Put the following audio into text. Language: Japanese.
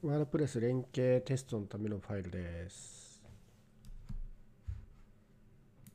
ワードプレス連携テストのためのファイルです。